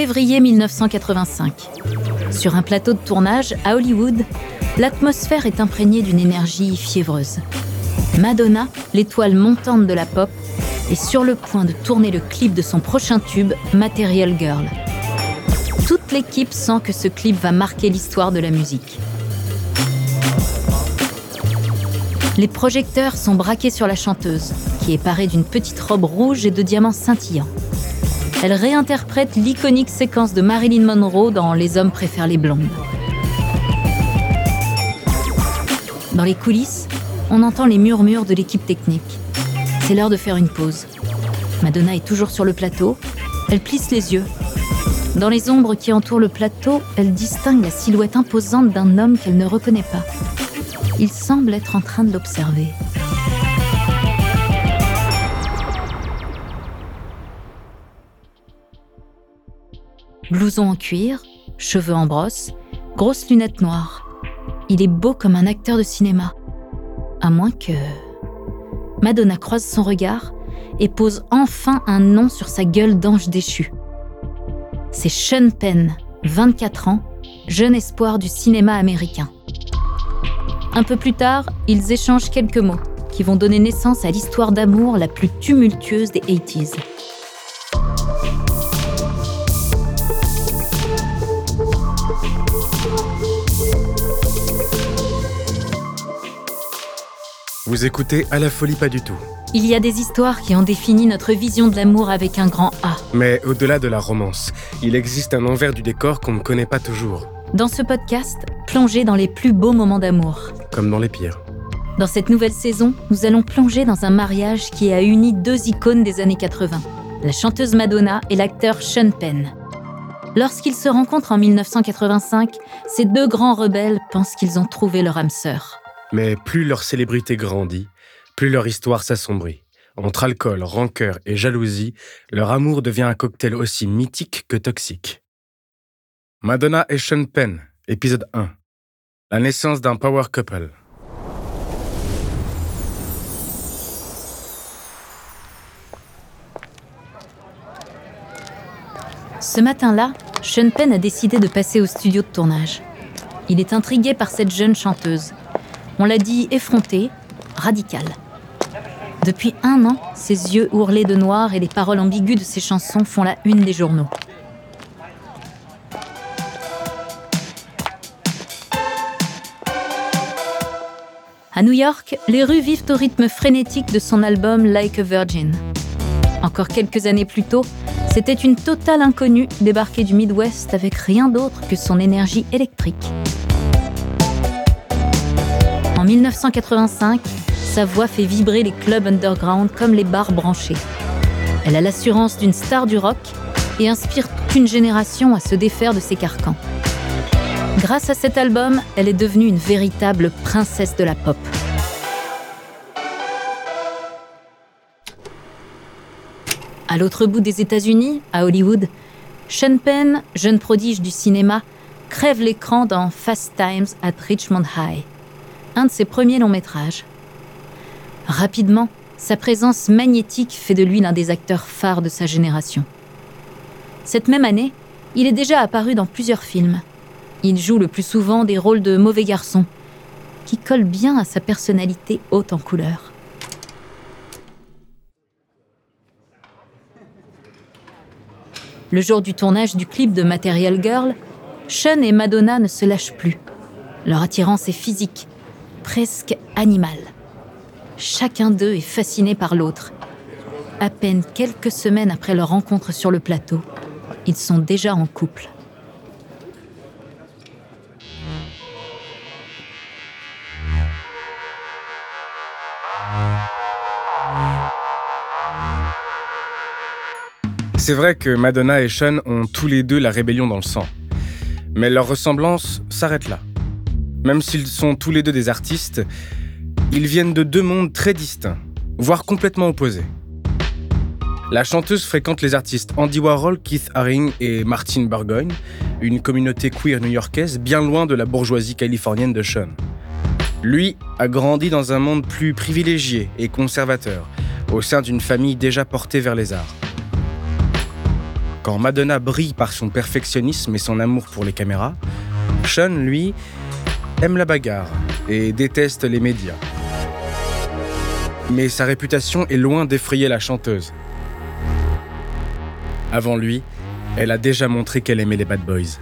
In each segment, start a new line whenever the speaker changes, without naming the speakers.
Février 1985. Sur un plateau de tournage à Hollywood, l'atmosphère est imprégnée d'une énergie fiévreuse. Madonna, l'étoile montante de la pop, est sur le point de tourner le clip de son prochain tube, Material Girl. Toute l'équipe sent que ce clip va marquer l'histoire de la musique. Les projecteurs sont braqués sur la chanteuse, qui est parée d'une petite robe rouge et de diamants scintillants. Elle réinterprète l'iconique séquence de Marilyn Monroe dans Les hommes préfèrent les blondes. Dans les coulisses, on entend les murmures de l'équipe technique. C'est l'heure de faire une pause. Madonna est toujours sur le plateau. Elle plisse les yeux. Dans les ombres qui entourent le plateau, elle distingue la silhouette imposante d'un homme qu'elle ne reconnaît pas. Il semble être en train de l'observer. Blouson en cuir, cheveux en brosse, grosses lunettes noires. Il est beau comme un acteur de cinéma. À moins que... Madonna croise son regard et pose enfin un nom sur sa gueule d'ange déchu. C'est Sean Penn, 24 ans, jeune espoir du cinéma américain. Un peu plus tard, ils échangent quelques mots qui vont donner naissance à l'histoire d'amour la plus tumultueuse des 80s.
Vous écoutez À la folie pas du tout.
Il y a des histoires qui ont défini notre vision de l'amour avec un grand A.
Mais au-delà de la romance, il existe un envers du décor qu'on ne connaît pas toujours.
Dans ce podcast, plongez dans les plus beaux moments d'amour.
Comme dans les pires.
Dans cette nouvelle saison, nous allons plonger dans un mariage qui a uni deux icônes des années 80, la chanteuse Madonna et l'acteur Sean Penn. Lorsqu'ils se rencontrent en 1985, ces deux grands rebelles pensent qu'ils ont trouvé leur âme sœur.
Mais plus leur célébrité grandit, plus leur histoire s'assombrit. Entre alcool, rancœur et jalousie, leur amour devient un cocktail aussi mythique que toxique. Madonna et Sean Penn, épisode 1. La naissance d'un power couple.
Ce matin-là, Sean Penn a décidé de passer au studio de tournage. Il est intrigué par cette jeune chanteuse, on l'a dit effronté, radical. Depuis un an, ses yeux ourlés de noir et les paroles ambiguës de ses chansons font la une des journaux. À New York, les rues vivent au rythme frénétique de son album Like a Virgin. Encore quelques années plus tôt, c'était une totale inconnue débarquée du Midwest avec rien d'autre que son énergie électrique. En 1985, sa voix fait vibrer les clubs underground comme les bars branchés. Elle a l'assurance d'une star du rock et inspire toute une génération à se défaire de ses carcans. Grâce à cet album, elle est devenue une véritable princesse de la pop. À l'autre bout des États-Unis, à Hollywood, Sean Penn, jeune prodige du cinéma, crève l'écran dans Fast Times at Richmond High un de ses premiers longs métrages. Rapidement, sa présence magnétique fait de lui l'un des acteurs phares de sa génération. Cette même année, il est déjà apparu dans plusieurs films. Il joue le plus souvent des rôles de mauvais garçons, qui colle bien à sa personnalité haute en couleurs. Le jour du tournage du clip de Material Girl, Sean et Madonna ne se lâchent plus. Leur attirance est physique, presque animale. Chacun d'eux est fasciné par l'autre. À peine quelques semaines après leur rencontre sur le plateau, ils sont déjà en couple.
C'est vrai que Madonna et Sean ont tous les deux la rébellion dans le sang. Mais leur ressemblance s'arrête là. Même s'ils sont tous les deux des artistes, ils viennent de deux mondes très distincts, voire complètement opposés. La chanteuse fréquente les artistes Andy Warhol, Keith Haring et Martin Burgoyne, une communauté queer new-yorkaise bien loin de la bourgeoisie californienne de Sean. Lui a grandi dans un monde plus privilégié et conservateur, au sein d'une famille déjà portée vers les arts. Quand Madonna brille par son perfectionnisme et son amour pour les caméras, Sean, lui, aime la bagarre et déteste les médias. Mais sa réputation est loin d'effrayer la chanteuse. Avant lui, elle a déjà montré qu'elle aimait les bad boys.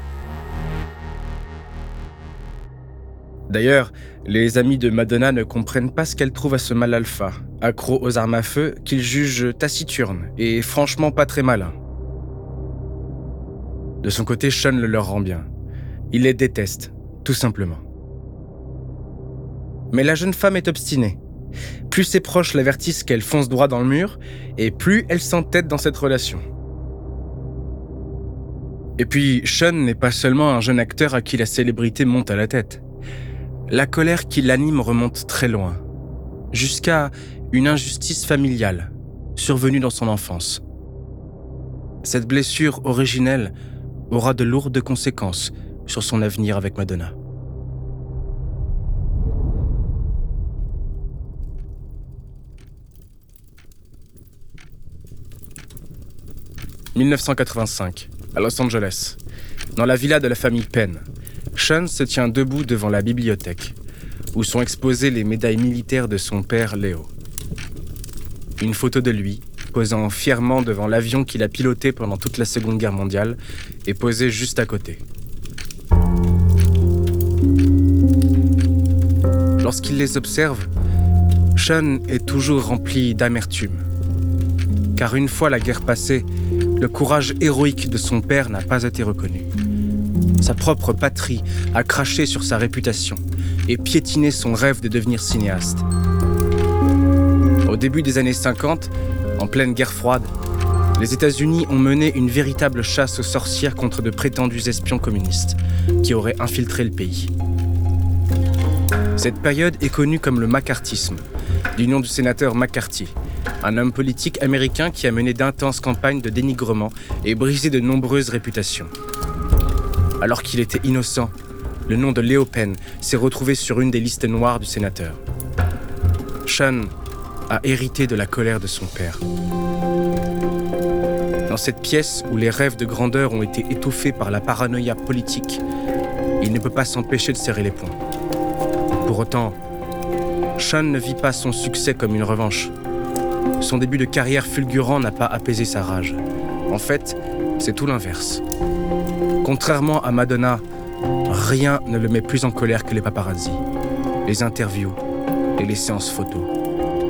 D'ailleurs, les amis de Madonna ne comprennent pas ce qu'elle trouve à ce mal alpha, accro aux armes à feu, qu'ils jugent taciturne et franchement pas très malin. De son côté, Sean le leur rend bien. Il les déteste, tout simplement. Mais la jeune femme est obstinée. Plus ses proches l'avertissent qu'elle fonce droit dans le mur, et plus elle s'entête dans cette relation. Et puis, Sean n'est pas seulement un jeune acteur à qui la célébrité monte à la tête. La colère qui l'anime remonte très loin, jusqu'à une injustice familiale survenue dans son enfance. Cette blessure originelle aura de lourdes conséquences sur son avenir avec Madonna. « 1985, à Los Angeles, dans la villa de la famille Penn, Sean se tient debout devant la bibliothèque, où sont exposées les médailles militaires de son père Léo. Une photo de lui, posant fièrement devant l'avion qu'il a piloté pendant toute la Seconde Guerre mondiale, est posée juste à côté. Lorsqu'il les observe, Sean est toujours rempli d'amertume. Car une fois la guerre passée, le courage héroïque de son père n'a pas été reconnu. Sa propre patrie a craché sur sa réputation et piétiné son rêve de devenir cinéaste. Au début des années 50, en pleine guerre froide, les États-Unis ont mené une véritable chasse aux sorcières contre de prétendus espions communistes qui auraient infiltré le pays. Cette période est connue comme le macartisme, du nom du sénateur McCarthy, un homme politique américain qui a mené d'intenses campagnes de dénigrement et brisé de nombreuses réputations. Alors qu'il était innocent, le nom de Léo Penn s'est retrouvé sur une des listes noires du sénateur. A hérité de la colère de son père. Dans cette pièce où les rêves de grandeur ont été étouffés par la paranoïa politique, il ne peut pas s'empêcher de serrer les poings. Pour autant, Sean ne vit pas son succès comme une revanche. Son début de carrière fulgurant n'a pas apaisé sa rage. En fait, c'est tout l'inverse. Contrairement à Madonna, rien ne le met plus en colère que les paparazzi, les interviews et les séances photos.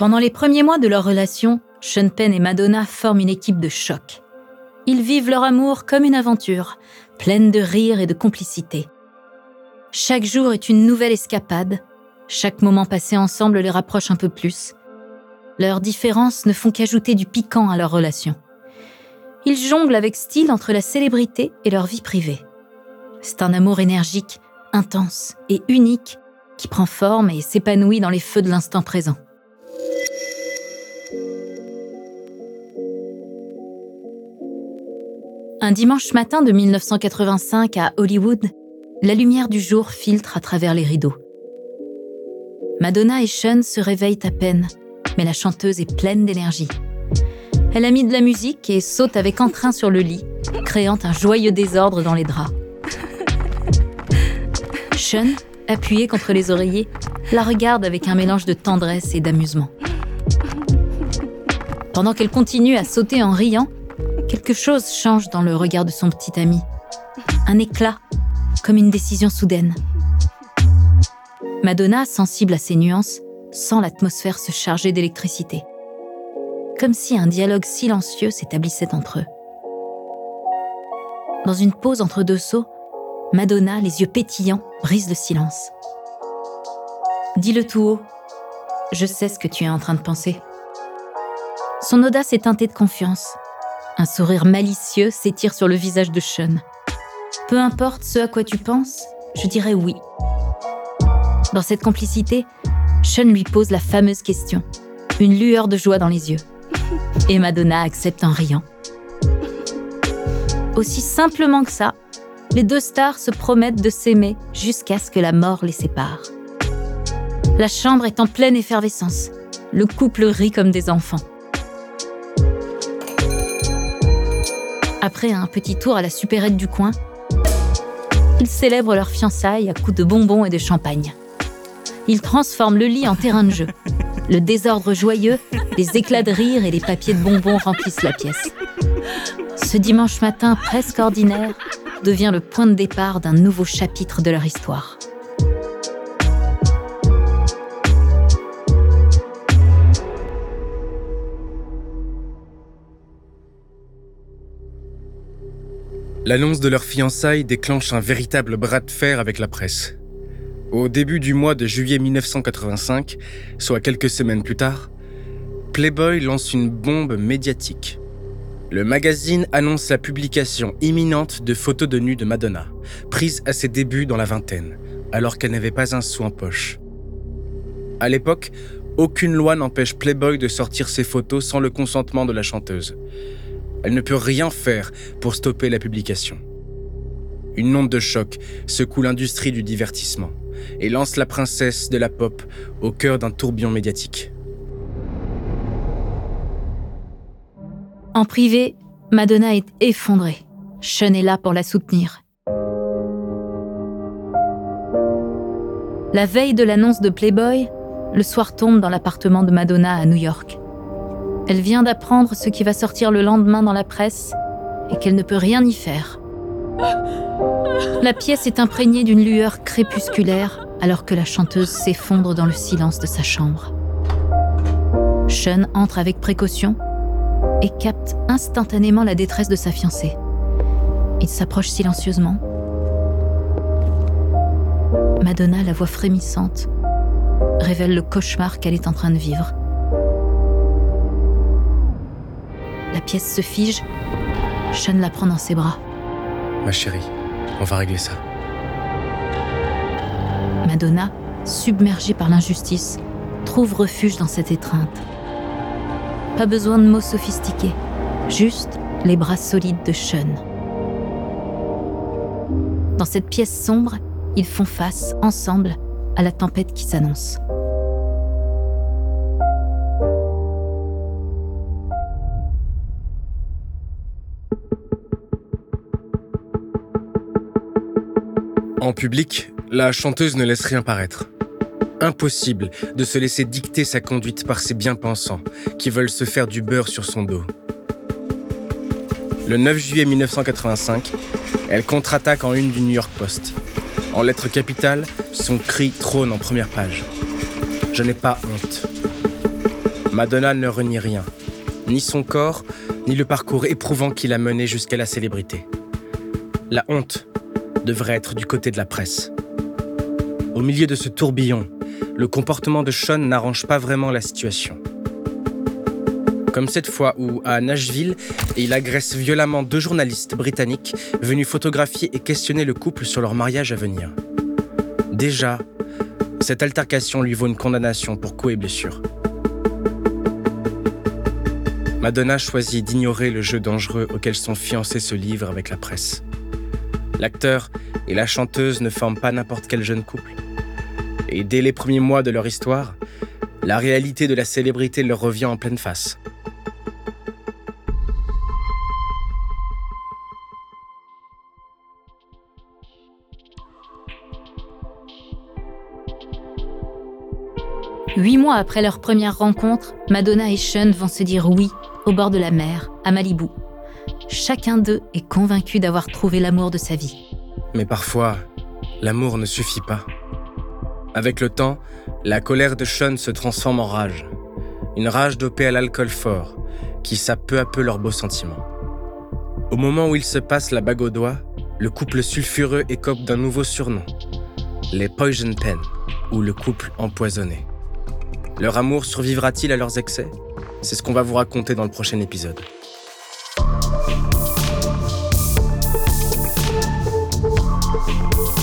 Pendant les premiers mois de leur relation, Sean Penn et Madonna forment une équipe de choc. Ils vivent leur amour comme une aventure, pleine de rire et de complicité. Chaque jour est une nouvelle escapade, chaque moment passé ensemble les rapproche un peu plus. Leurs différences ne font qu'ajouter du piquant à leur relation. Ils jonglent avec style entre la célébrité et leur vie privée. C'est un amour énergique, intense et unique qui prend forme et s'épanouit dans les feux de l'instant présent. Un dimanche matin de 1985 à Hollywood, la lumière du jour filtre à travers les rideaux. Madonna et Sean se réveillent à peine, mais la chanteuse est pleine d'énergie. Elle a mis de la musique et saute avec entrain sur le lit, créant un joyeux désordre dans les draps. Sean, appuyé contre les oreillers, la regarde avec un mélange de tendresse et d'amusement. Pendant qu'elle continue à sauter en riant, Quelque chose change dans le regard de son petit ami. Un éclat, comme une décision soudaine. Madonna, sensible à ces nuances, sent l'atmosphère se charger d'électricité. Comme si un dialogue silencieux s'établissait entre eux. Dans une pause entre deux sauts, Madonna, les yeux pétillants, brise le silence. Dis-le tout haut. Je sais ce que tu es en train de penser. Son audace est teintée de confiance, un sourire malicieux s'étire sur le visage de Sean. Peu importe ce à quoi tu penses, je dirais oui. Dans cette complicité, Sean lui pose la fameuse question, une lueur de joie dans les yeux. Et Madonna accepte en riant. Aussi simplement que ça, les deux stars se promettent de s'aimer jusqu'à ce que la mort les sépare. La chambre est en pleine effervescence. Le couple rit comme des enfants. Après un petit tour à la supérette du coin, ils célèbrent leur fiançailles à coups de bonbons et de champagne. Ils transforment le lit en terrain de jeu. Le désordre joyeux, les éclats de rire et les papiers de bonbons remplissent la pièce. Ce dimanche matin presque ordinaire devient le point de départ d'un nouveau chapitre de leur histoire.
L'annonce de leur fiançailles déclenche un véritable bras de fer avec la presse. Au début du mois de juillet 1985, soit quelques semaines plus tard, Playboy lance une bombe médiatique. Le magazine annonce la publication imminente de photos de nu de Madonna, prises à ses débuts dans la vingtaine, alors qu'elle n'avait pas un sou en poche. À l'époque, aucune loi n'empêche Playboy de sortir ses photos sans le consentement de la chanteuse. Elle ne peut rien faire pour stopper la publication. Une onde de choc secoue l'industrie du divertissement et lance la princesse de la pop au cœur d'un tourbillon médiatique.
En privé, Madonna est effondrée. Sean est là pour la soutenir. La veille de l'annonce de Playboy, le soir tombe dans l'appartement de Madonna à New York. Elle vient d'apprendre ce qui va sortir le lendemain dans la presse et qu'elle ne peut rien y faire. La pièce est imprégnée d'une lueur crépusculaire alors que la chanteuse s'effondre dans le silence de sa chambre. Sean entre avec précaution et capte instantanément la détresse de sa fiancée. Il s'approche silencieusement. Madonna, la voix frémissante, révèle le cauchemar qu'elle est en train de vivre. La pièce se fige. Sean la prend dans ses bras.
Ma chérie, on va régler ça.
Madonna, submergée par l'injustice, trouve refuge dans cette étreinte. Pas besoin de mots sophistiqués, juste les bras solides de Sean. Dans cette pièce sombre, ils font face, ensemble, à la tempête qui s'annonce.
En public, la chanteuse ne laisse rien paraître. Impossible de se laisser dicter sa conduite par ces bien-pensants qui veulent se faire du beurre sur son dos. Le 9 juillet 1985, elle contre-attaque en une du New York Post. En lettres capitales, son cri trône en première page. Je n'ai pas honte. Madonna ne renie rien, ni son corps, ni le parcours éprouvant qui l'a mené jusqu'à la célébrité. La honte devrait être du côté de la presse. Au milieu de ce tourbillon, le comportement de Sean n'arrange pas vraiment la situation. Comme cette fois où, à Nashville, il agresse violemment deux journalistes britanniques venus photographier et questionner le couple sur leur mariage à venir. Déjà, cette altercation lui vaut une condamnation pour coups et blessures. Madonna choisit d'ignorer le jeu dangereux auquel son fiancé se livre avec la presse. L'acteur et la chanteuse ne forment pas n'importe quel jeune couple. Et dès les premiers mois de leur histoire, la réalité de la célébrité leur revient en pleine face.
Huit mois après leur première rencontre, Madonna et Sean vont se dire oui au bord de la mer, à Malibu. Chacun d'eux est convaincu d'avoir trouvé l'amour de sa vie.
Mais parfois, l'amour ne suffit pas. Avec le temps, la colère de Sean se transforme en rage. Une rage dopée à l'alcool fort, qui sape peu à peu leurs beaux sentiments. Au moment où ils se passent la bague au doigt, le couple sulfureux écope d'un nouveau surnom, les Poison Pen, ou le couple empoisonné. Leur amour survivra-t-il à leurs excès? C'est ce qu'on va vous raconter dans le prochain épisode.